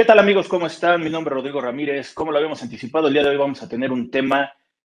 ¿Qué tal amigos? ¿Cómo están? Mi nombre es Rodrigo Ramírez. Como lo habíamos anticipado, el día de hoy vamos a tener un tema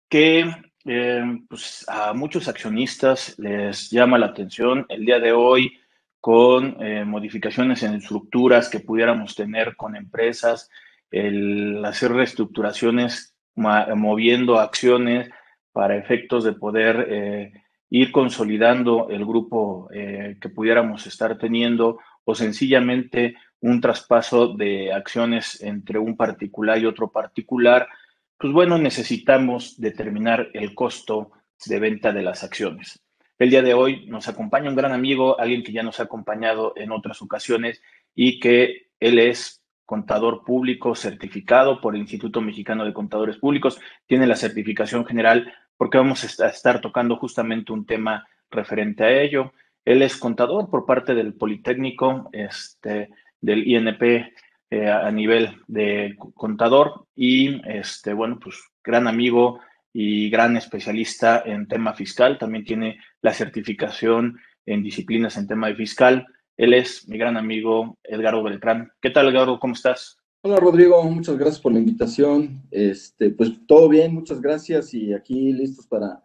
que eh, pues, a muchos accionistas les llama la atención. El día de hoy, con eh, modificaciones en estructuras que pudiéramos tener con empresas, el hacer reestructuraciones moviendo acciones para efectos de poder eh, ir consolidando el grupo que pudiéramos estar teniendo o sencillamente un traspaso de acciones entre un particular y otro particular, pues bueno, necesitamos determinar el costo de venta de las acciones. El día de hoy nos acompaña un gran amigo, alguien que ya nos ha acompañado en otras ocasiones y que él es contador público certificado por el Instituto Mexicano de Contadores Públicos, tiene la certificación general porque vamos a estar tocando justamente un tema referente a ello. Él es contador por parte del Politécnico, este, del INP eh, a nivel de contador y, este, bueno, pues gran amigo y gran especialista en tema fiscal. También tiene la certificación en disciplinas en tema de fiscal. Él es mi gran amigo Edgardo Beltrán. ¿Qué tal, Edgardo? ¿Cómo estás? Hola, Rodrigo. Muchas gracias por la invitación. Este, pues todo bien, muchas gracias y aquí listos para,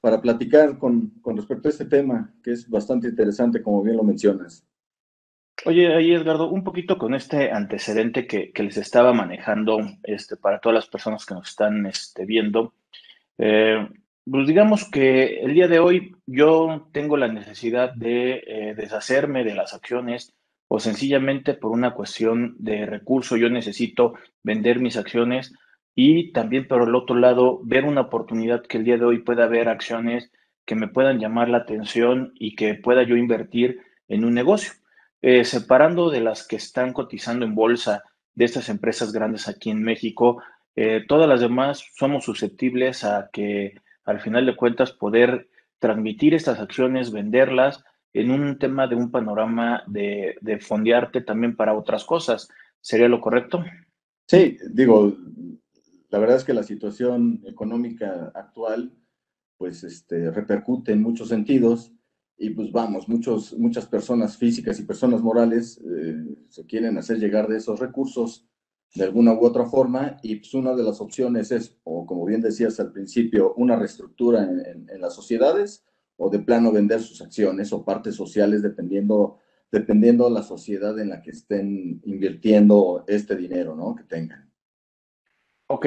para platicar con, con respecto a este tema, que es bastante interesante, como bien lo mencionas. Oye, ahí Edgardo, un poquito con este antecedente que, les estaba manejando este, para todas las personas que nos están este, viendo, eh, pues digamos que el día de hoy yo tengo la necesidad de eh, deshacerme de las acciones o sencillamente por una cuestión de recurso yo necesito vender mis acciones y también por el otro lado ver una oportunidad que el día de hoy pueda haber acciones que me puedan llamar la atención y que pueda yo invertir en un negocio. Eh, separando de las que están cotizando en bolsa de estas empresas grandes aquí en México, eh, todas las demás somos susceptibles a que al final de cuentas poder transmitir estas acciones, venderlas en un tema de un panorama de, de fondearte también para otras cosas. ¿Sería lo correcto? Sí, digo, la verdad es que la situación económica actual pues este, repercute en muchos sentidos y pues vamos, muchos, muchas personas físicas y personas morales eh, se quieren hacer llegar de esos recursos de alguna u otra forma y pues una de las opciones es, o como bien decías al principio, una reestructura en, las sociedades o de plano vender sus acciones o partes sociales dependiendo, dependiendo la sociedad en la que estén invirtiendo este dinero, ¿no? Que tengan. Ok,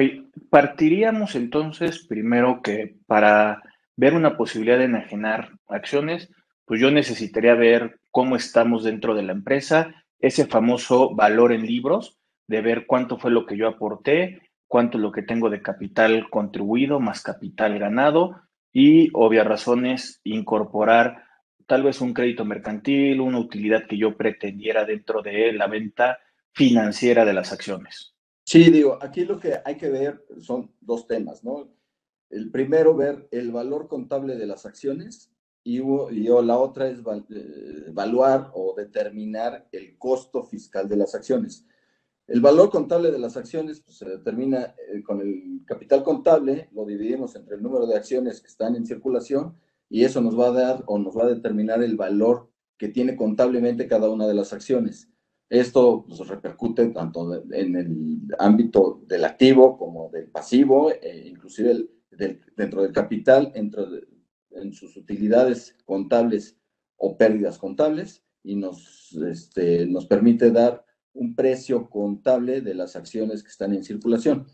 partiríamos entonces primero que para ver una posibilidad de enajenar acciones, pues yo necesitaría ver cómo estamos dentro de la empresa, ese famoso valor en libros, de ver cuánto fue lo que yo aporté, cuánto es lo que tengo de capital contribuido más capital ganado y, obvias razones, incorporar tal vez un crédito mercantil, una utilidad que yo pretendiera dentro de la venta financiera de las acciones. Sí, digo, aquí lo que hay que ver son dos temas, ¿no? El primero, ver el valor contable de las acciones y, la otra es eh, evaluar o determinar el costo fiscal de las acciones. El valor contable de las acciones pues, se determina eh, con el capital contable, lo dividimos entre el número de acciones que están en circulación y eso nos va a dar o nos va a determinar el valor que tiene contablemente cada una de las acciones. Esto pues, repercute tanto en el ámbito del activo como del pasivo, e inclusive dentro del capital, dentro de, en sus utilidades contables o pérdidas contables y nos, este, nos permite dar un precio contable de las acciones que están en circulación.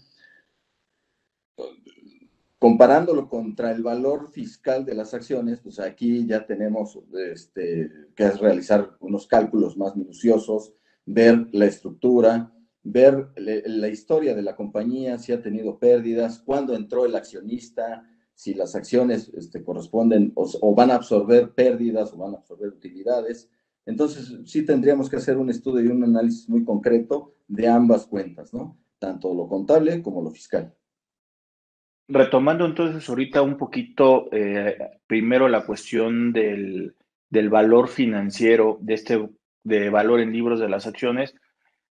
Comparándolo contra el valor fiscal de las acciones, pues aquí ya tenemos este, que realizar unos cálculos más minuciosos, ver la estructura, ver la historia de la compañía, si ha tenido pérdidas, cuándo entró el accionista, si las acciones este, corresponden o, van a absorber pérdidas o van a absorber utilidades. Entonces, sí tendríamos que hacer un estudio y un análisis muy concreto de ambas cuentas, ¿no? Tanto lo contable como lo fiscal. Retomando entonces ahorita un poquito, eh, primero la cuestión del, del, valor financiero, de este de valor en libros de las acciones,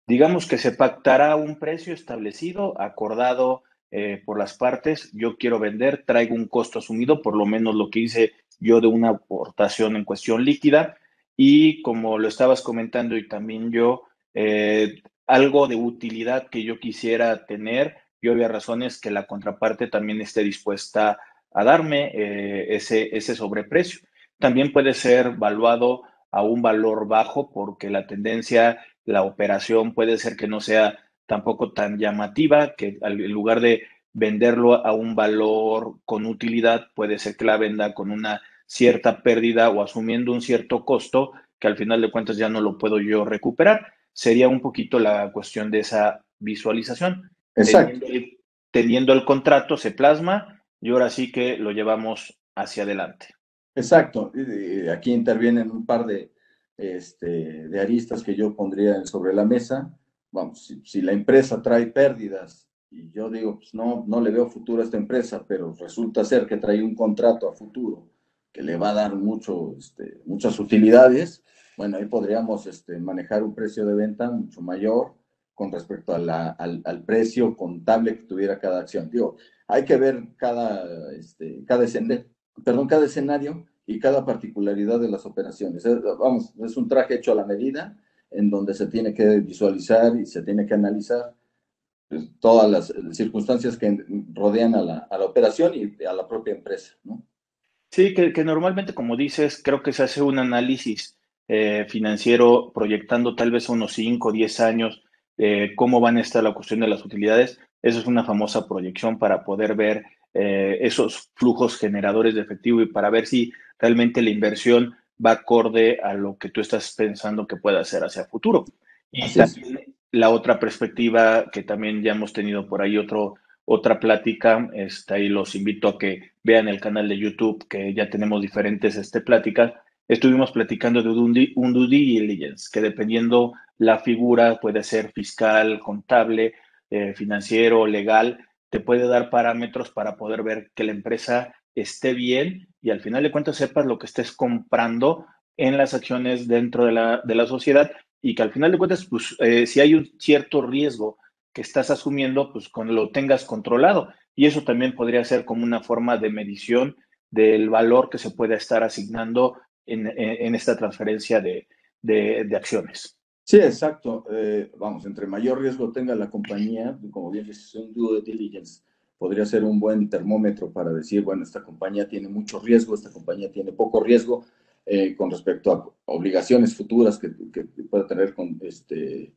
digamos que se pactará un precio establecido, acordado eh, por las partes, yo quiero vender, traigo un costo asumido, por lo menos lo que hice yo de una aportación en cuestión líquida. Y como lo estabas comentando y también yo, eh, algo de utilidad que yo quisiera tener y obvias razones que la contraparte también esté dispuesta a darme eh, ese, ese sobreprecio. También puede ser valuado a un valor bajo porque la tendencia, la operación puede ser que no sea tampoco tan llamativa, que en lugar de venderlo a un valor con utilidad, puede ser que la venda con una cierta pérdida o asumiendo un cierto costo que al final de cuentas ya no lo puedo yo recuperar. Sería un poquito la cuestión de esa visualización. Exacto. Teniendo, el contrato, se plasma y ahora sí que lo llevamos hacia adelante. Exacto. Aquí intervienen un par de, este, de aristas que yo pondría sobre la mesa. Vamos, si, si, la empresa trae pérdidas y yo digo, pues no, no le veo futuro a esta empresa, pero resulta ser que trae un contrato a futuro que le va a dar mucho, este, muchas utilidades, bueno, ahí podríamos este, manejar un precio de venta mucho mayor con respecto a la, al, al, precio contable que tuviera cada acción. Digo, hay que ver cada, este, cada, escenario, perdón, cada escenario y cada particularidad de las operaciones. vamos, es un traje hecho a la medida en donde se tiene que visualizar y se tiene que analizar pues, todas las circunstancias que rodean a la, a la operación y a la propia empresa. Sí, que, que, normalmente, como dices, creo que se hace un análisis eh, financiero proyectando tal vez unos 5 o 10 años eh, cómo van a estar la cuestión de las utilidades. Eso es una famosa proyección para poder ver eh, esos flujos generadores de efectivo y para ver si realmente la inversión va acorde a lo que tú estás pensando que pueda hacer hacia el futuro. Y también la otra perspectiva que también ya hemos tenido por ahí otro otra plática, está ahí los invito a que vean el canal de YouTube, que ya tenemos diferentes este, pláticas. Estuvimos platicando de un, un due diligence, que dependiendo la figura, puede ser fiscal, contable, eh, financiero, legal, te puede dar parámetros para poder ver que la empresa esté bien y al final de cuentas sepas lo que estés comprando en las acciones dentro de la, de la sociedad y que al final de cuentas, pues, eh, si hay un cierto riesgo que estás asumiendo, pues con lo tengas controlado. Y eso también podría ser como una forma de medición del valor que se puede estar asignando en, en, esta transferencia de, de, acciones. Sí, exacto. Eh, vamos, entre mayor riesgo tenga la compañía, como bien dices, un due diligence podría ser un buen termómetro para decir, bueno, esta compañía tiene mucho riesgo, esta compañía tiene poco riesgo eh, con respecto a obligaciones futuras que, que pueda tener con, este,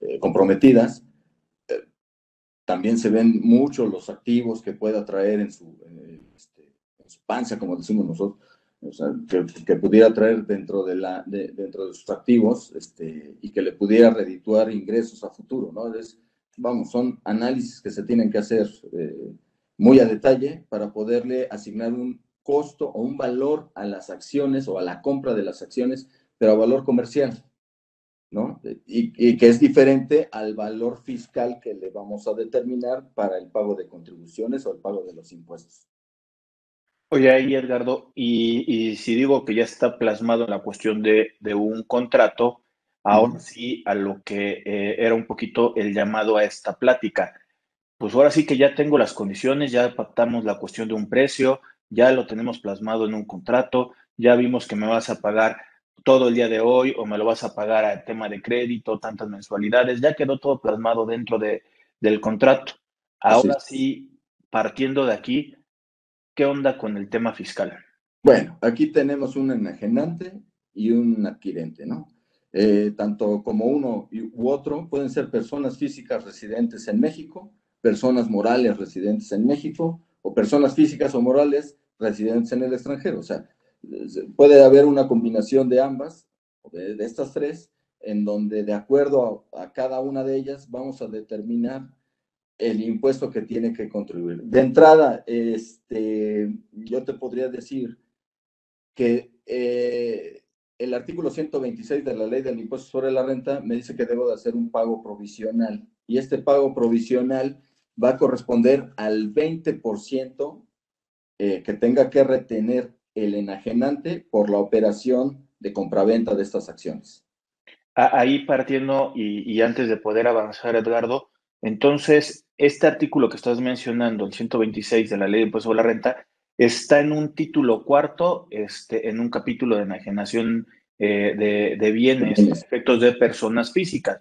eh, comprometidas también se ven mucho los activos que pueda traer en su, este, en su panza, como decimos nosotros, o sea, que, que, pudiera traer dentro de, la, de, dentro de sus activos este, y que le pudiera redituar ingresos a futuro, ¿no? Es, vamos, son análisis que se tienen que hacer eh, muy a detalle para poderle asignar un costo o un valor a las acciones o a la compra de las acciones, pero a valor comercial. ¿no? Y, que es diferente al valor fiscal que le vamos a determinar para el pago de contribuciones o el pago de los impuestos. Oye, ahí Edgardo, y, si digo que ya está plasmado en la cuestión de, un contrato, ahora sí a lo que eh, era un poquito el llamado a esta plática. Pues ahora sí que ya tengo las condiciones, ya pactamos la cuestión de un precio, ya lo tenemos plasmado en un contrato, ya vimos que me vas a pagar todo el día de hoy o me lo vas a pagar a tema de crédito, tantas mensualidades, ya quedó todo plasmado dentro de, del contrato. Ahora sí, partiendo de aquí, ¿qué onda con el tema fiscal? Bueno, aquí tenemos un enajenante y un adquirente, ¿no? Eh, tanto como uno u otro pueden ser personas físicas residentes en México, personas morales residentes en México o personas físicas o morales residentes en el extranjero. O sea, puede haber una combinación de ambas, de, de estas tres, en donde de acuerdo a, a, cada una de ellas vamos a determinar el impuesto que tiene que contribuir. De entrada, este, yo te podría decir que eh, el artículo 126 de la ley del impuesto sobre la renta me dice que debo de hacer un pago provisional y este pago provisional va a corresponder al 20% eh, que tenga que retener el enajenante por la operación de compraventa de estas acciones. Ahí partiendo y, antes de poder avanzar, Edgardo, entonces, este artículo que estás mencionando, el 126 de la Ley de Impuesto sobre la Renta, está en un título cuarto, este, en un capítulo de enajenación eh, de, de, bienes, efectos de personas físicas.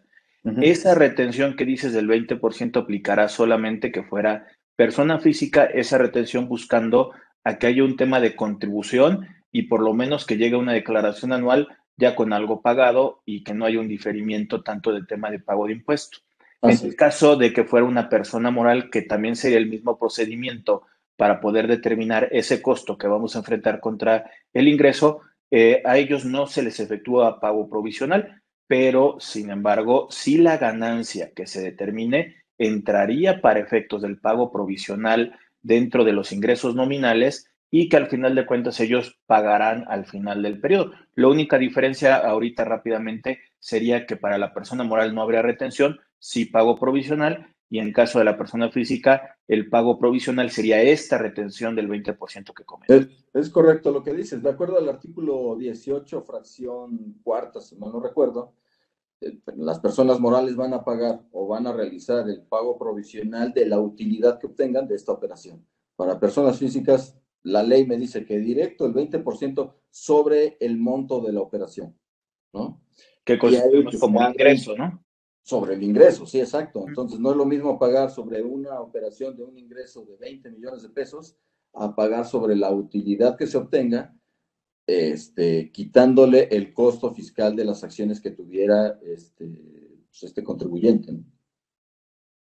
Esa retención que dices del 20% aplicará solamente que fuera persona física, esa retención buscando a que haya un tema de contribución y por lo menos que llegue una declaración anual ya con algo pagado y que no haya un diferimiento tanto del tema de pago de En el caso de que fuera una persona moral, que también sería el mismo procedimiento para poder determinar ese costo que vamos a enfrentar contra el ingreso, eh, a ellos no se les efectúa pago provisional, pero sin embargo, si la ganancia que se determine entraría para efectos del pago provisional dentro de los ingresos nominales y que al final de cuentas ellos pagarán al final del periodo. La única diferencia ahorita rápidamente sería que para la persona moral no habría retención, si pago provisional y en caso de la persona física, el pago provisional sería esta retención del 20% que comenta. Es, correcto lo que dices. De acuerdo al artículo 18, fracción cuarta, si mal no recuerdo, eh, las personas morales van a pagar o van a realizar el pago provisional de la utilidad que obtengan de esta operación. Para personas físicas, la ley me dice que directo el 20% sobre el monto de la operación, ¿no? Que como ingreso, ¿no? Sobre el ingreso, sí, exacto. Entonces, no es lo mismo pagar sobre una operación de un ingreso de 20 millones de pesos a pagar sobre la utilidad que se obtenga, este, quitándole el costo fiscal de las acciones que tuviera este, pues, este contribuyente.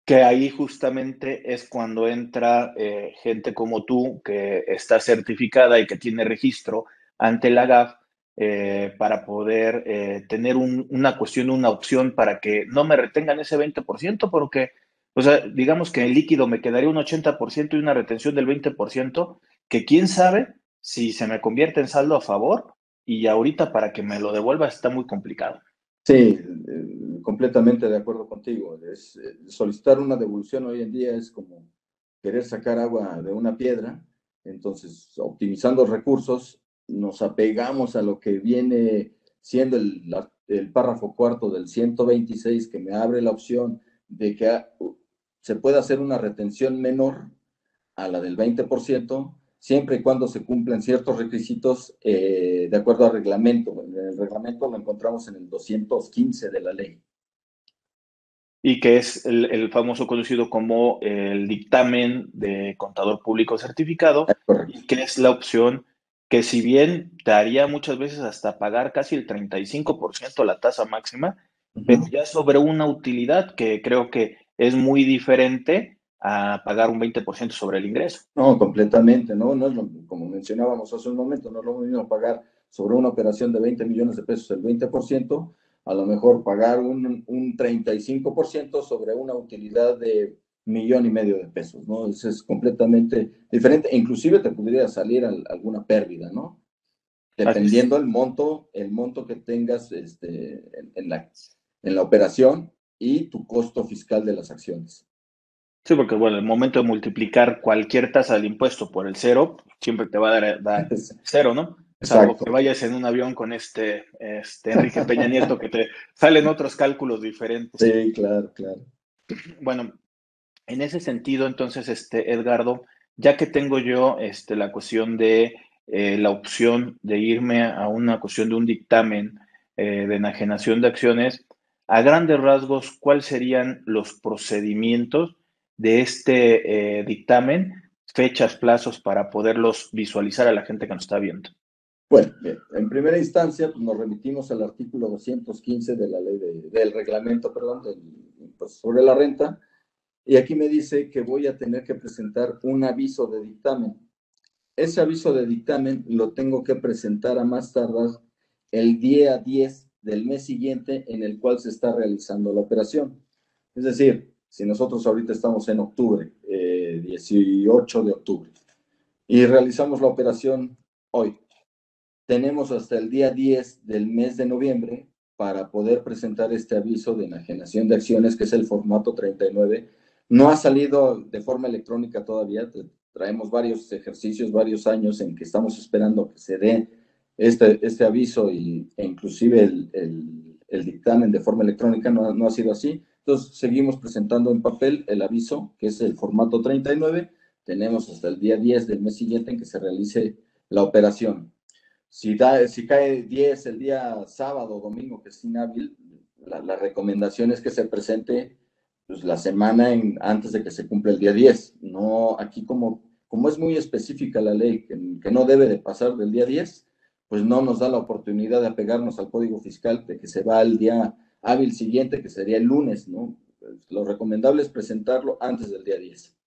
Que ahí justamente es cuando entra eh, gente como tú, que está certificada y que tiene registro ante la GAF, eh, para poder eh, tener una cuestión, una opción para que no me retengan ese 20%, porque, o sea, digamos que en líquido me quedaría un 80% y una retención del 20%, que quién sabe si se me convierte en saldo a favor y ahorita para que me lo devuelva está muy complicado. Sí, eh, completamente de acuerdo contigo. Es, solicitar una devolución hoy en día es como querer sacar agua de una piedra. Entonces, optimizando recursos, nos apegamos a lo que viene siendo el, el, párrafo cuarto del 126 que me abre la opción de que se pueda hacer una retención menor a la del 20%, siempre y cuando se cumplan ciertos requisitos eh, de acuerdo al reglamento. En el reglamento lo encontramos en el 215 de la ley. Y que es el, el famoso conocido como el dictamen de contador público certificado, y que es la opción que si bien te haría muchas veces hasta pagar casi el 35% la tasa máxima, pero ya sobre una utilidad que creo que es muy diferente a pagar un 20% sobre el ingreso. No, completamente, ¿no? no es como mencionábamos hace un momento, no es lo mismo pagar sobre una operación de 20 millones de pesos el 20%, a lo mejor pagar un, un 35% sobre una utilidad de millón y medio de pesos, ¿no? Eso es completamente diferente. Inclusive te podría salir alguna pérdida, ¿no? Dependiendo el monto, el monto que tengas este, en, la, en la operación y tu costo fiscal de las acciones. Sí, porque bueno, el momento de multiplicar cualquier tasa del impuesto por el cero, siempre te va a dar, cero, ¿no? Salvo que vayas en un avión con este, este Enrique Peña Nieto, que te salen otros cálculos diferentes. Sí, claro, claro. Bueno, en ese sentido, entonces, este, Edgardo, ya que tengo yo este, la cuestión de eh, la opción de irme a una cuestión de un dictamen eh, de enajenación de acciones, a grandes rasgos, ¿cuáles serían los procedimientos de este eh, dictamen, fechas, plazos para poderlos visualizar a la gente que nos está viendo? Bueno, en primera instancia pues, nos remitimos al artículo 215 de la ley del reglamento, perdón, pues, sobre la renta, y aquí me dice que voy a tener que presentar un aviso de dictamen. Ese aviso de dictamen lo tengo que presentar a más tardar el día 10 del mes siguiente en el cual se está realizando la operación. Es decir, si nosotros ahorita estamos en octubre, 18 eh, de octubre, y realizamos la operación hoy, tenemos hasta el día 10 del mes de noviembre para poder presentar este aviso de enajenación de acciones, que es el formato 39 no ha salido de forma electrónica todavía. Traemos varios ejercicios, varios años en que estamos esperando que se dé este, este aviso y, e inclusive el, el, dictamen de forma electrónica no, no ha sido así. Entonces, seguimos presentando en papel el aviso, que es el formato 39. Tenemos hasta el día 10 del mes siguiente en que se realice la operación. Si, da, si cae 10 el día sábado o domingo, que es inhábil, la, recomendación es que se presente pues, la semana en, antes de que se cumpla el día 10. No, aquí como, como es muy específica la ley, que, que no debe de pasar del día 10, pues no nos da la oportunidad de apegarnos al código fiscal de que se va al día hábil siguiente, que sería el lunes, ¿no? Lo recomendable es presentarlo antes del día 10.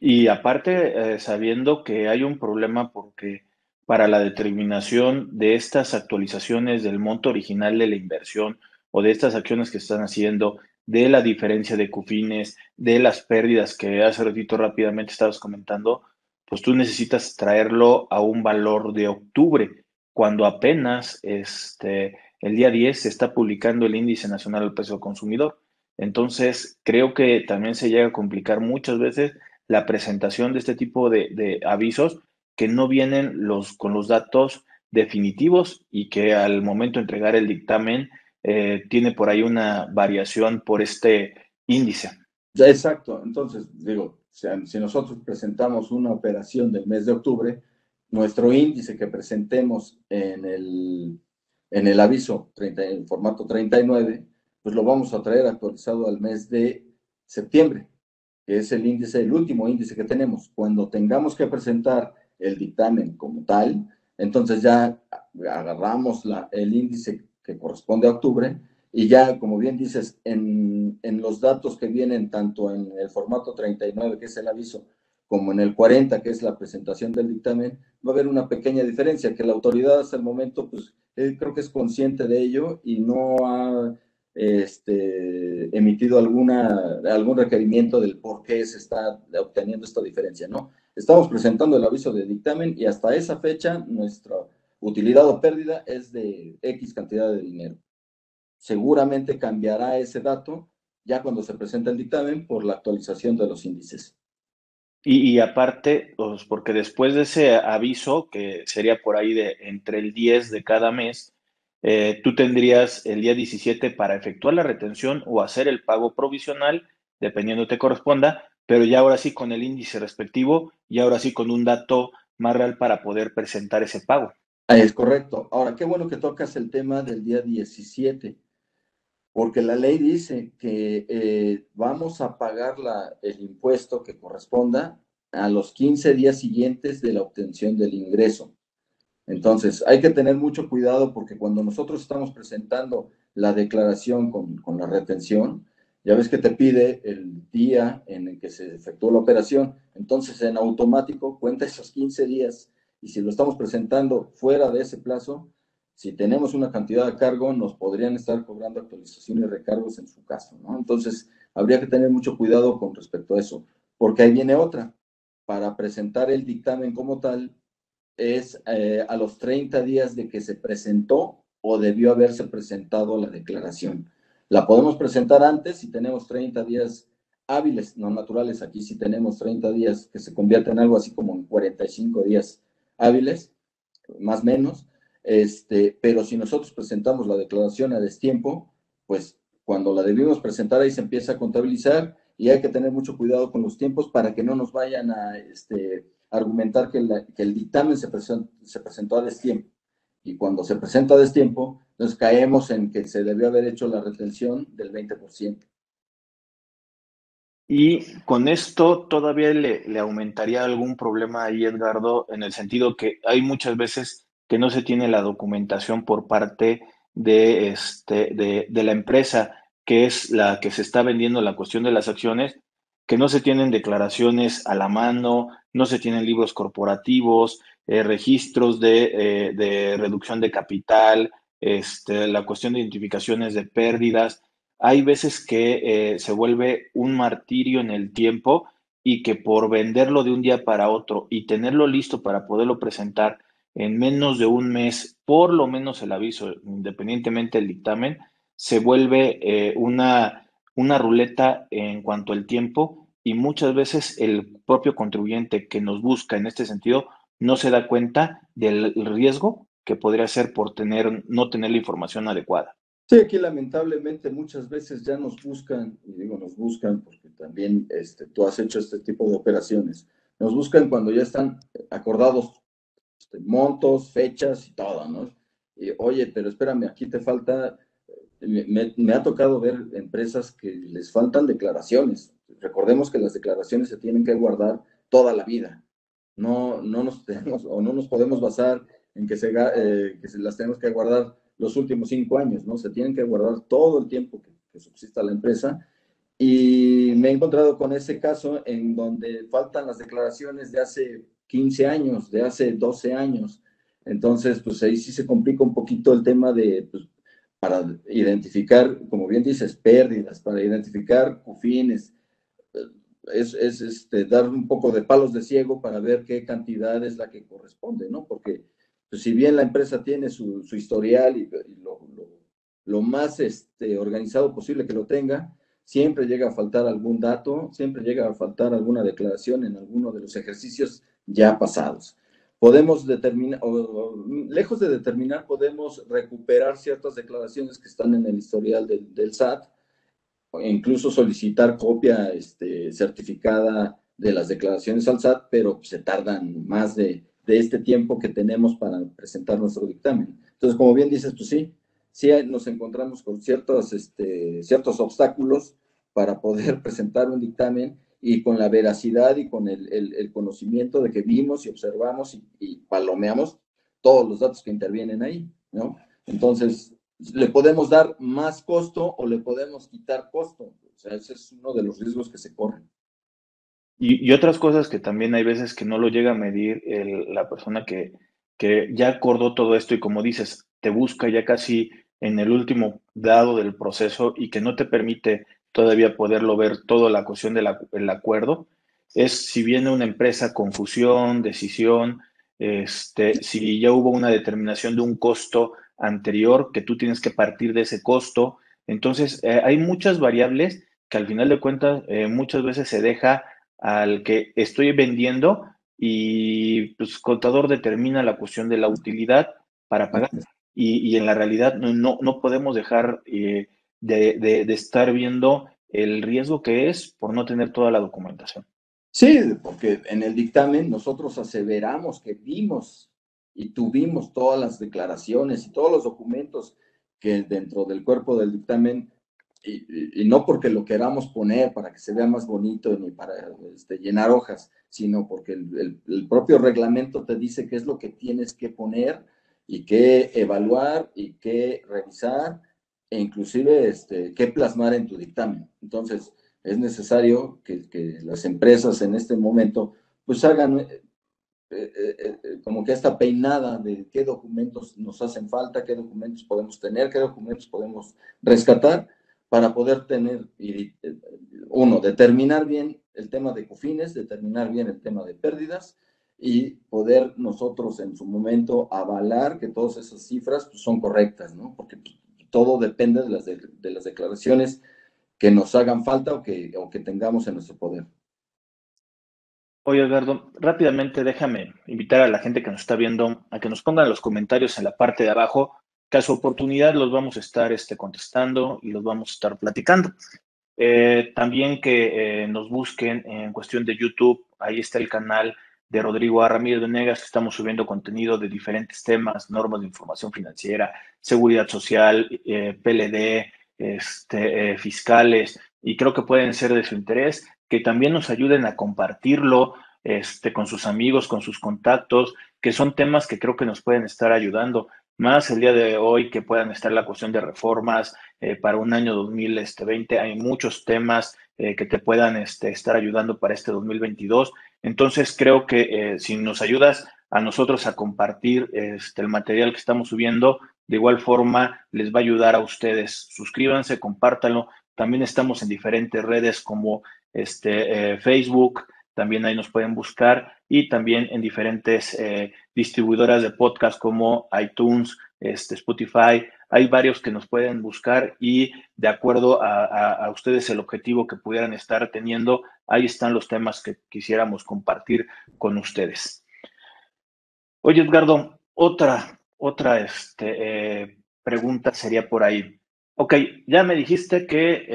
Y aparte, eh, sabiendo que hay un problema porque para la determinación de estas actualizaciones del monto original de la inversión o de estas acciones que están haciendo, de la diferencia de cufines, de las pérdidas que hace ratito rápidamente estabas comentando, pues tú necesitas traerlo a un valor de octubre, cuando apenas este, el día 10 se está publicando el índice nacional del precio consumidor. Entonces, creo que también se llega a complicar muchas veces la presentación de este tipo de, avisos que no vienen los, con los datos definitivos y que al momento de entregar el dictamen eh, tiene por ahí una variación por este índice. Exacto. Entonces, digo, si nosotros presentamos una operación del mes de octubre, nuestro índice que presentemos en el, en el aviso 30, en formato 39, pues lo vamos a traer actualizado al mes de septiembre, que es el índice, el último índice que tenemos. Cuando tengamos que presentar el dictamen como tal, entonces ya agarramos la, el índice que corresponde a octubre y ya, como bien dices, en, en, los datos que vienen tanto en el formato 39, que es el aviso, como en el 40, que es la presentación del dictamen, va a haber una pequeña diferencia, que la autoridad hasta el momento, pues, eh, creo que es consciente de ello y no ha este, emitido alguna, algún requerimiento del por qué se está obteniendo esta diferencia, ¿no? Estamos presentando el aviso de dictamen y hasta esa fecha nuestra utilidad o pérdida es de X cantidad de dinero seguramente cambiará ese dato ya cuando se presente el dictamen por la actualización de los índices. Y, aparte, pues porque después de ese aviso, que sería por ahí de entre el 10 de cada mes, eh, tú tendrías el día 17 para efectuar la retención o hacer el pago provisional, dependiendo te corresponda, pero ya ahora sí con el índice respectivo y ahora sí con un dato más real para poder presentar ese pago. Es correcto. Ahora, qué bueno que tocas el tema del día 17 porque la ley dice que eh, vamos a pagar la, el impuesto que corresponda a los 15 días siguientes de la obtención del ingreso. Entonces, hay que tener mucho cuidado porque cuando nosotros estamos presentando la declaración con, con la retención, ya ves que te pide el día en el que se efectuó la operación, entonces en automático cuenta esos 15 días y si lo estamos presentando fuera de ese plazo, si tenemos una cantidad de cargo, nos podrían estar cobrando actualizaciones y recargos en su caso, ¿no? Entonces, habría que tener mucho cuidado con respecto a eso, porque ahí viene otra. Para presentar el dictamen como tal, es eh, a los 30 días de que se presentó o debió haberse presentado la declaración. La podemos presentar antes si tenemos 30 días hábiles, no naturales. Aquí si tenemos 30 días que se convierten en algo así como en 45 días hábiles, más menos. Este, pero si nosotros presentamos la declaración a destiempo, pues cuando la debimos presentar ahí se empieza a contabilizar y hay que tener mucho cuidado con los tiempos para que no nos vayan a este, argumentar que, el dictamen se, se presentó a destiempo. Y cuando se presenta a destiempo, entonces caemos en que se debió haber hecho la retención del 20%. Y con esto todavía le, aumentaría algún problema ahí, Edgardo, en el sentido que hay muchas veces que no se tiene la documentación por parte de, este, de, la empresa, que es la que se está vendiendo la cuestión de las acciones, que no se tienen declaraciones a la mano, no se tienen libros corporativos, eh, registros de, eh, reducción de capital, este, la cuestión de identificaciones de pérdidas. Hay veces que eh, se vuelve un martirio en el tiempo y que por venderlo de un día para otro y tenerlo listo para poderlo presentar en menos de un mes, por lo menos el aviso, independientemente del dictamen, se vuelve eh, una, una ruleta en cuanto al tiempo y muchas veces el propio contribuyente que nos busca en este sentido no se da cuenta del riesgo que podría ser por tener, no tener la información adecuada. Sí, aquí lamentablemente muchas veces ya nos buscan, y digo nos buscan porque también este, tú has hecho este tipo de operaciones, nos buscan cuando ya están acordados montos, fechas y todo, ¿no? Y oye, pero espérame, aquí te falta me, ha tocado ver empresas que les faltan declaraciones. Recordemos que las declaraciones se tienen que guardar toda la vida. No, no nos tenemos o no nos podemos basar en que, se, eh, que se las tenemos que guardar los últimos cinco años, ¿no? Se tienen que guardar todo el tiempo que, que subsista la empresa. Y me he encontrado con ese caso en donde faltan las declaraciones de hace 15 años, de hace 12 años. Entonces, pues ahí sí se complica un poquito el tema de, pues, para identificar, como bien dices, pérdidas, para identificar cufines, es, es este, dar un poco de palos de ciego para ver qué cantidad es la que corresponde, ¿no? Porque pues, si bien la empresa tiene su, su historial y, lo, lo, más este, organizado posible que lo tenga, siempre llega a faltar algún dato, siempre llega a faltar alguna declaración en alguno de los ejercicios ya pasados. Podemos determinar, o, lejos de determinar, podemos recuperar ciertas declaraciones que están en el historial del, SAT, e incluso solicitar copia este, certificada de las declaraciones al SAT, pero se tardan más de, este tiempo que tenemos para presentar nuestro dictamen. Entonces, como bien dices, pues sí, sí nos encontramos con ciertos, este, ciertos obstáculos para poder presentar un dictamen y con la veracidad y con el, conocimiento de que vimos y observamos y, palomeamos todos los datos que intervienen ahí, ¿no? Entonces, le podemos dar más costo o le podemos quitar costo. O sea, ese es uno de los riesgos que se corren. Y, otras cosas que también hay veces que no lo llega a medir la persona que, que ya acordó todo esto y como dices, te busca ya casi en el último dado del proceso y que no te permite todavía poderlo ver toda la cuestión del acuerdo, es si viene una empresa con fusión, decisión, este, si ya hubo una determinación de un costo anterior, que tú tienes que partir de ese costo. Entonces, eh, hay muchas variables que al final de cuentas eh, muchas veces se deja al que estoy vendiendo y pues contador determina la cuestión de la utilidad para pagar. Y, en la realidad no, no, podemos dejar eh, de, estar viendo el riesgo que es por no tener toda la documentación. Sí, porque en el dictamen nosotros aseveramos que vimos y tuvimos todas las declaraciones y todos los documentos que dentro del cuerpo del dictamen, y, no porque lo queramos poner para que se vea más bonito ni para este, llenar hojas, sino porque el, el, propio reglamento te dice qué es lo que tienes que poner y qué evaluar y qué revisar e inclusive este, qué plasmar en tu dictamen. Entonces, es necesario que, las empresas en este momento pues hagan eh, eh, eh, como que esta peinada de qué documentos nos hacen falta, qué documentos podemos tener, qué documentos podemos rescatar para poder tener, uno, determinar bien el tema de cofines, determinar bien el tema de pérdidas y poder nosotros en su momento avalar que todas esas cifras pues, son correctas, ¿no? Porque todo depende de las, de, las declaraciones que nos hagan falta o que, o que tengamos en nuestro poder. Oye, Edgardo, rápidamente déjame invitar a la gente que nos está viendo a que nos pongan los comentarios en la parte de abajo, su oportunidad los vamos a estar este, contestando y los vamos a estar platicando. Eh, también que eh, nos busquen en cuestión de YouTube, ahí está el canal de Rodrigo A. Ramírez Venegas, estamos subiendo contenido de diferentes temas, normas de información financiera, seguridad social, eh, PLD, este, eh, fiscales, y creo que pueden ser de su interés, que también nos ayuden a compartirlo este, con sus amigos, con sus contactos, que son temas que creo que nos pueden estar ayudando. Más el día de hoy que puedan estar la cuestión de reformas eh, para un año 2020, hay muchos temas que te puedan este, estar ayudando para este 2022 entonces creo que eh, si nos ayudas a nosotros a compartir este, el material que estamos subiendo, de igual forma les va a ayudar a ustedes. Suscríbanse, compártanlo. También estamos en diferentes redes como este, eh, Facebook, también ahí nos pueden buscar y también en diferentes eh, distribuidoras de podcast como iTunes, este, Spotify. Hay varios que nos pueden buscar y de acuerdo a, ustedes el objetivo que pudieran estar teniendo, ahí están los temas que quisiéramos compartir con ustedes. Oye, Edgardo, otra, otra este, eh, pregunta sería por ahí. Ok, ya me dijiste que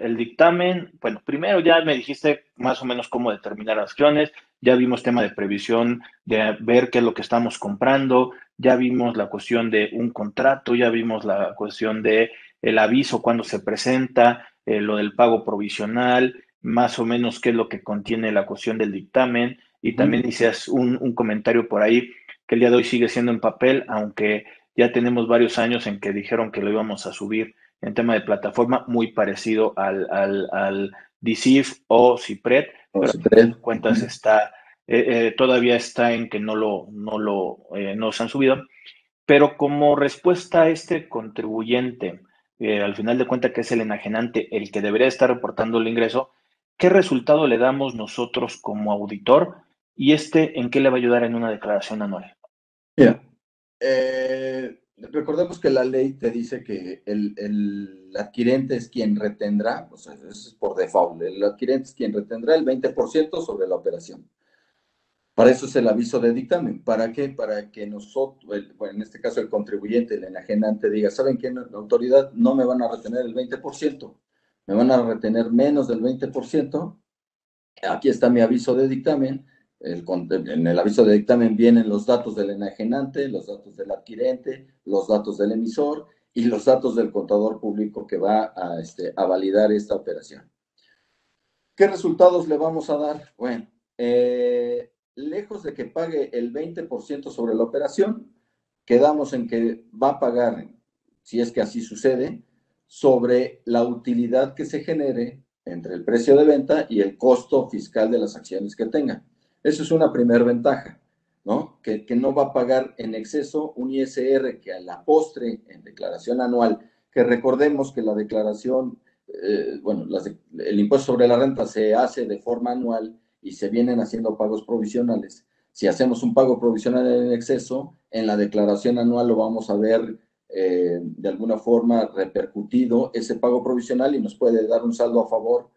el, dictamen, bueno, primero ya me dijiste más o menos cómo determinar acciones, ya vimos tema de previsión, de ver qué es lo que estamos comprando, ya vimos la cuestión de un contrato, ya vimos la cuestión de el aviso cuando se presenta, eh, lo del pago provisional, más o menos qué es lo que contiene la cuestión del dictamen. Y también hicieras un, un comentario por ahí que el día de hoy sigue siendo en papel, aunque ya tenemos varios años en que dijeron que lo íbamos a subir en tema de plataforma, muy parecido al, al, al DCIF o CIPRED, pero en cuentas está, eh, eh, todavía está en que no lo, no lo, eh, no se han subido. Pero como respuesta a este contribuyente, al final de cuentas que es el enajenante, el que debería estar reportando el ingreso, ¿qué resultado le damos nosotros como auditor? ¿Y este en qué le va a ayudar en una declaración anual? Mira, eh, recordemos que la ley te dice que el, el adquirente es quien retendrá, o sea, eso es por default, el adquirente es quien retendrá el 20% sobre la operación. Para eso es el aviso de dictamen. ¿Para qué? Para que nosotros, bueno, en este caso el contribuyente, el enajenante, diga, ¿saben qué? La autoridad no me van a retener el 20%, me van a retener menos del 20%. Aquí está mi aviso de dictamen en el aviso de dictamen vienen los datos del enajenante, los datos del adquirente, los datos del emisor y los datos del contador público que va a, este, validar esta operación. ¿Qué resultados le vamos a dar? Bueno, eh, lejos de que pague el 20% sobre la operación, quedamos en que va a pagar, si es que así sucede, sobre la utilidad que se genere entre el precio de venta y el costo fiscal de las acciones que tenga. Eso es una primera ventaja, ¿no? Que, no va a pagar en exceso un ISR que a la postre, en declaración anual, que recordemos que la declaración, eh, bueno, el impuesto sobre la renta se hace de forma anual y se vienen haciendo pagos provisionales. Si hacemos un pago provisional en exceso, en la declaración anual lo vamos a ver eh, de alguna forma repercutido ese pago provisional y nos puede dar un saldo a favor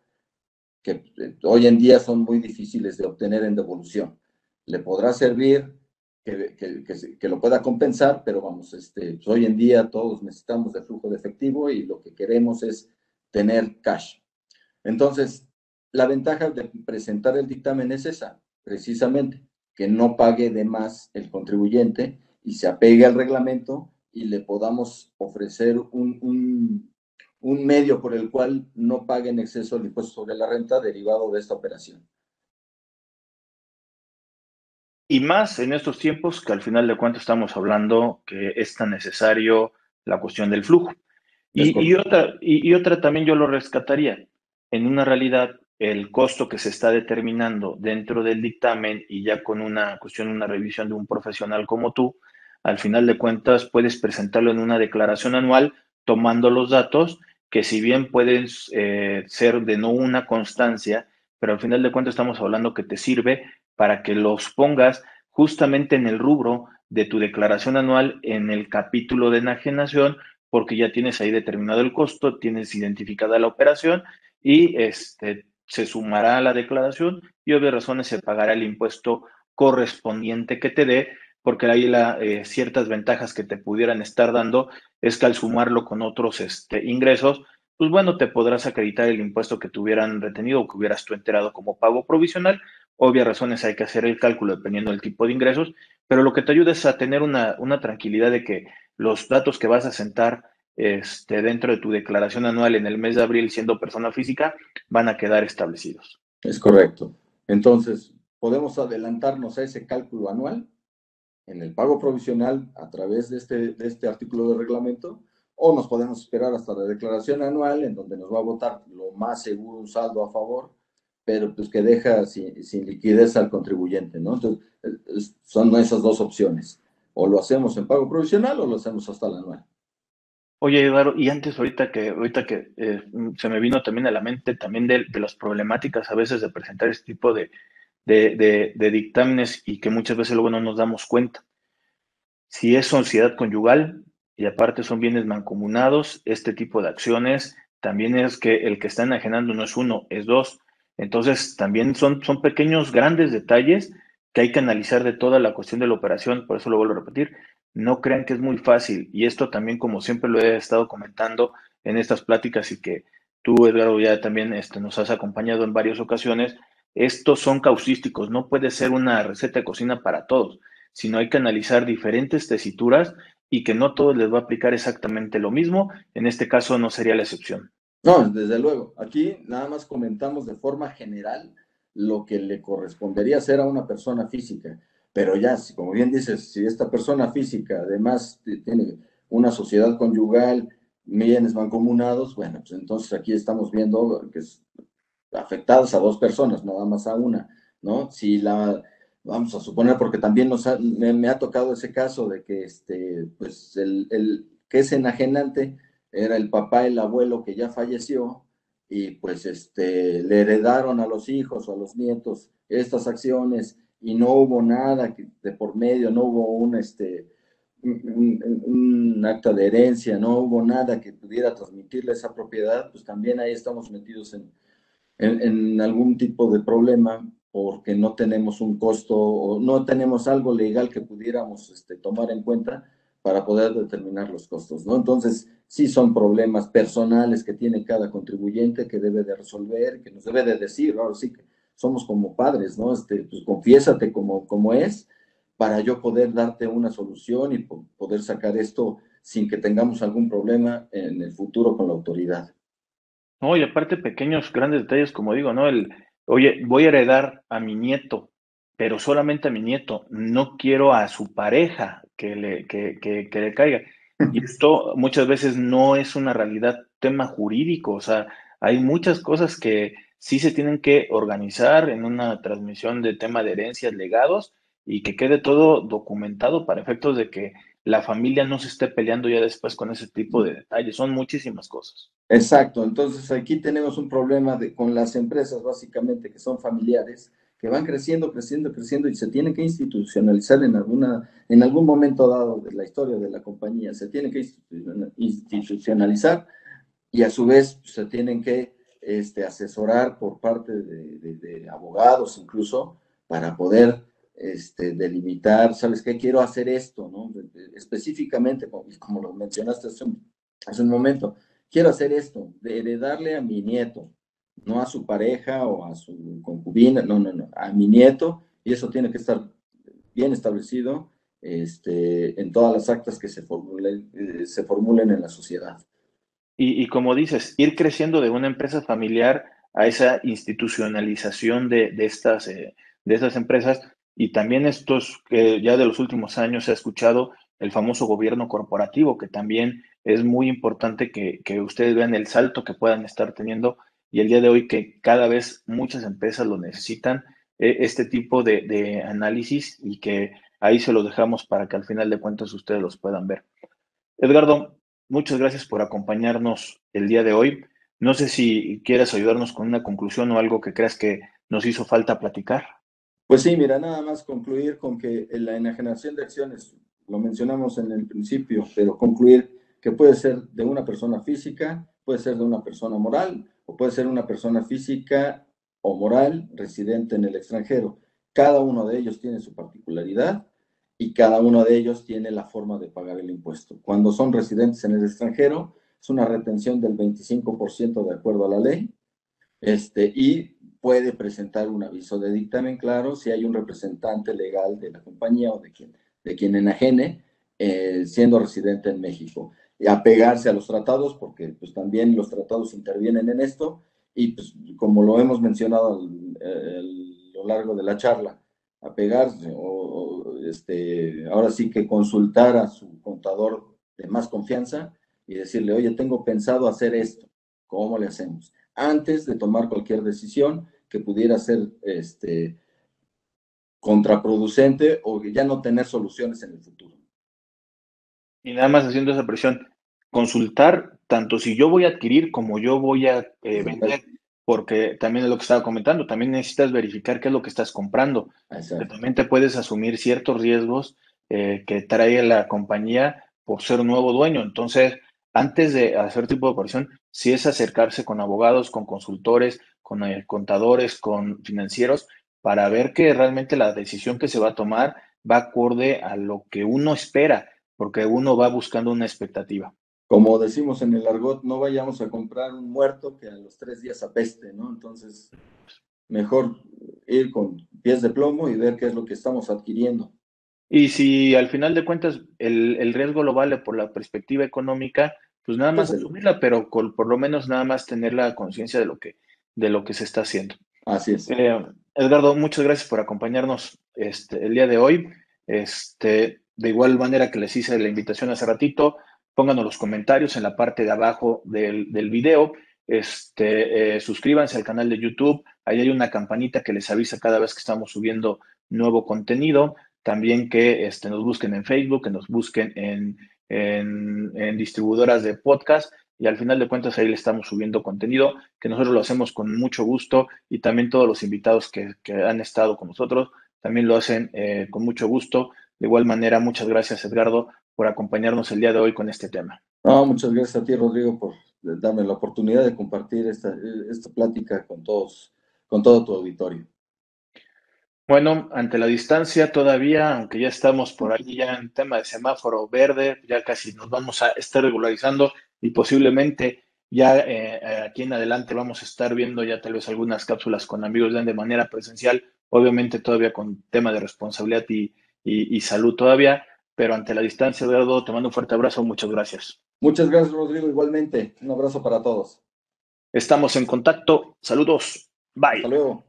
que eh, hoy en día son muy difíciles de obtener en devolución. Le podrá servir que, que, lo pueda compensar, pero vamos, este, hoy en día todos necesitamos de flujo de efectivo y lo que queremos es tener cash. Entonces, la ventaja de presentar el dictamen es esa, precisamente, que no pague de más el contribuyente y se apegue al reglamento y le podamos ofrecer un, un medio por el cual no paguen exceso el impuesto sobre la renta derivado de esta operación. Y más en estos tiempos que al final de cuentas estamos hablando que es tan necesario la cuestión del flujo. Y, otra, y, otra también yo lo rescataría. En una realidad, el costo que se está determinando dentro del dictamen y ya con una cuestión, una revisión de un profesional como tú, al final de cuentas puedes presentarlo en una declaración anual tomando los datos que si bien pueden eh, ser de no una constancia, pero al final de cuentas estamos hablando que te sirve para que los pongas justamente en el rubro de tu declaración anual en el capítulo de enajenación, porque ya tienes ahí determinado el costo, tienes identificada la operación y este, se sumará a la declaración y obvias razones se pagará el impuesto correspondiente que te dé porque ahí la, eh, ciertas ventajas que te pudieran estar dando es que al sumarlo con otros este, ingresos, pues bueno, te podrás acreditar el impuesto que te hubieran retenido o que hubieras tú enterado como pago provisional. Obvias razones hay que hacer el cálculo dependiendo del tipo de ingresos, pero lo que te ayuda es a tener una, una tranquilidad de que los datos que vas a sentar este, dentro de tu declaración anual en el mes de abril siendo persona física van a quedar establecidos. Es correcto. Entonces, podemos adelantarnos a ese cálculo anual en el pago provisional a través de este, de este artículo de reglamento, o nos podemos esperar hasta la declaración anual, en donde nos va a votar lo más seguro un saldo a favor, pero pues que deja sin, liquidez al contribuyente, ¿no? Entonces, son esas dos opciones. O lo hacemos en pago provisional o lo hacemos hasta la anual. Oye, Eduardo, y antes ahorita que, ahorita que eh, se me vino también a la mente también de, de, las problemáticas a veces de presentar este tipo de, de, dictámenes y que muchas veces luego no nos damos cuenta. Si es sociedad conyugal y aparte son bienes mancomunados, este tipo de acciones también es que el que está enajenando no es uno, es dos. Entonces, también son, son pequeños, grandes detalles que hay que analizar de toda la cuestión de la operación, por eso lo vuelvo a repetir. No crean que es muy fácil. Y esto también, como siempre lo he estado comentando en estas pláticas y que tú, Edgardo, ya también este, nos has acompañado en varias ocasiones, estos son causísticos, no puede ser una receta de cocina para todos, sino hay que analizar diferentes tesituras y que no todos les va a aplicar exactamente lo mismo. En este caso no sería la excepción. No, desde luego. Aquí nada más comentamos de forma general lo que le correspondería hacer a una persona física. Pero ya, como bien dices, si esta persona física además tiene una sociedad conyugal, bienes mancomunados, bueno, pues entonces aquí estamos viendo que afectadas a dos personas, nada más a una, ¿no? Si la, vamos a suponer, porque también nos me, ha tocado ese caso de que, este, pues, el, el que es enajenante era el papá, el abuelo que ya falleció, y pues este, le heredaron a los hijos o a los nietos estas acciones y no hubo nada de por medio, no hubo un, este, un, acta de herencia, no hubo nada que pudiera transmitirle esa propiedad, pues también ahí estamos metidos en, en, algún tipo de problema porque no tenemos un costo o no tenemos algo legal que pudiéramos este, tomar en cuenta para poder determinar los costos, ¿no? Entonces, sí son problemas personales que tiene cada contribuyente que debe de resolver, que nos debe de decir, ahora sí que somos como padres, ¿no? Este, pues confiésate como, como es para yo poder darte una solución y poder sacar esto sin que tengamos algún problema en el futuro con la autoridad. No, y aparte pequeños, grandes detalles, como digo, ¿no? El, oye, voy a heredar a mi nieto, pero solamente a mi nieto, no quiero a su pareja que le, que, que, que le caiga. Y esto muchas veces no es una realidad, tema jurídico, o sea, hay muchas cosas que sí se tienen que organizar en una transmisión de tema de herencias, legados, y que quede todo documentado para efectos de que la familia no se esté peleando ya después con ese tipo de detalles. Son muchísimas cosas. Exacto, entonces aquí tenemos un problema de, con las empresas básicamente que son familiares, que van creciendo, creciendo, creciendo y se tienen que institucionalizar en, alguna, en algún momento dado de la historia de la compañía, se tienen que institucionalizar y a su vez se tienen que este, asesorar por parte de, abogados incluso para poder este, delimitar, ¿sabes qué? Quiero hacer esto, ¿no? Específicamente, como, lo mencionaste hace un, hace un momento, quiero hacer esto, de heredarle a mi nieto, no a su pareja o a su concubina, no, no, no, a mi nieto, y eso tiene que estar bien establecido este, en todas las actas que se formulen, eh, se formulen en la sociedad. Y, como dices, ir creciendo de una empresa familiar a esa institucionalización de, de estas, eh, de estas empresas, y también estos que ya de los últimos años se ha escuchado el famoso gobierno corporativo, que también es muy importante que, que ustedes vean el salto que puedan estar teniendo y el día de hoy que cada vez muchas empresas lo necesitan, eh, este tipo de, análisis y que ahí se lo dejamos para que al final de cuentas ustedes los puedan ver. Edgardo, muchas gracias por acompañarnos el día de hoy. No sé si quieres ayudarnos con una conclusión o algo que creas que nos hizo falta platicar. Pues sí, mira, nada más concluir con que la enajenación de acciones, lo mencionamos en el principio, pero concluir que puede ser de una persona física, puede ser de una persona moral o puede ser una persona física o moral residente en el extranjero. Cada uno de ellos tiene su particularidad y cada uno de ellos tiene la forma de pagar el impuesto. Cuando son residentes en el extranjero, es una retención del 25% de acuerdo a la ley, este, y puede presentar un aviso de dictamen, claro, si hay un representante legal de la compañía o de quien, de quien enajene, eh, siendo residente en México y apegarse a los tratados, porque pues también los tratados intervienen en esto, y pues como lo hemos mencionado a lo largo de la charla, apegarse o, este, ahora sí que consultar a su contador de más confianza y decirle, oye, tengo pensado hacer esto, ¿cómo le hacemos? Antes de tomar cualquier decisión que pudiera ser este, contraproducente o ya no tener soluciones en el futuro. Y nada más haciendo esa presión, consultar tanto si yo voy a adquirir como yo voy a eh, vender, porque también es lo que estaba comentando, también necesitas verificar qué es lo que estás comprando. También te puedes asumir ciertos riesgos eh, que trae la compañía por ser un nuevo dueño. Entonces, antes de hacer tipo de operación, sí es acercarse con abogados, con consultores, con eh, contadores, con financieros, para ver que realmente la decisión que se va a tomar va acorde a lo que uno espera porque uno va buscando una expectativa. Como decimos en el argot, no vayamos a comprar un muerto que a los tres días apeste, ¿no? Entonces, mejor ir con pies de plomo y ver qué es lo que estamos adquiriendo. Y si al final de cuentas el, riesgo lo vale por la perspectiva económica, pues nada más asumirla, pero por lo menos nada más tener la conciencia de lo que de lo que se está haciendo. Así es. Eh, Edgardo, muchas gracias por acompañarnos este, el día de hoy. Este, de igual manera que les hice la invitación hace ratito, pónganos los comentarios en la parte de abajo del, del video. Este, eh, suscríbanse al canal de YouTube. Ahí hay una campanita que les avisa cada vez que estamos subiendo nuevo contenido. También que este, nos busquen en Facebook, que nos busquen en, en, distribuidoras de podcast y al final de cuentas ahí le estamos subiendo contenido que nosotros lo hacemos con mucho gusto y también todos los invitados que, han estado con nosotros también lo hacen eh, con mucho gusto. De igual manera, muchas gracias Edgardo por acompañarnos el día de hoy con este tema. Muchas gracias a ti Rodrigo por darme la oportunidad de compartir esta, esta plática con todos, con todo tu auditorio. Bueno, ante la distancia todavía, aunque ya estamos por ahí ya en tema de semáforo verde, ya casi nos vamos a estar regularizando y posiblemente ya eh, eh, aquí en adelante vamos a estar viendo ya tal vez algunas cápsulas con amigos de manera presencial, obviamente todavía con tema de responsabilidad y, y, salud todavía, pero ante la distancia, Eduardo, te mando un fuerte abrazo, muchas gracias. Muchas gracias, Rodrigo, igualmente. Un abrazo para todos. Estamos en contacto. Saludos. Bye. Hasta luego.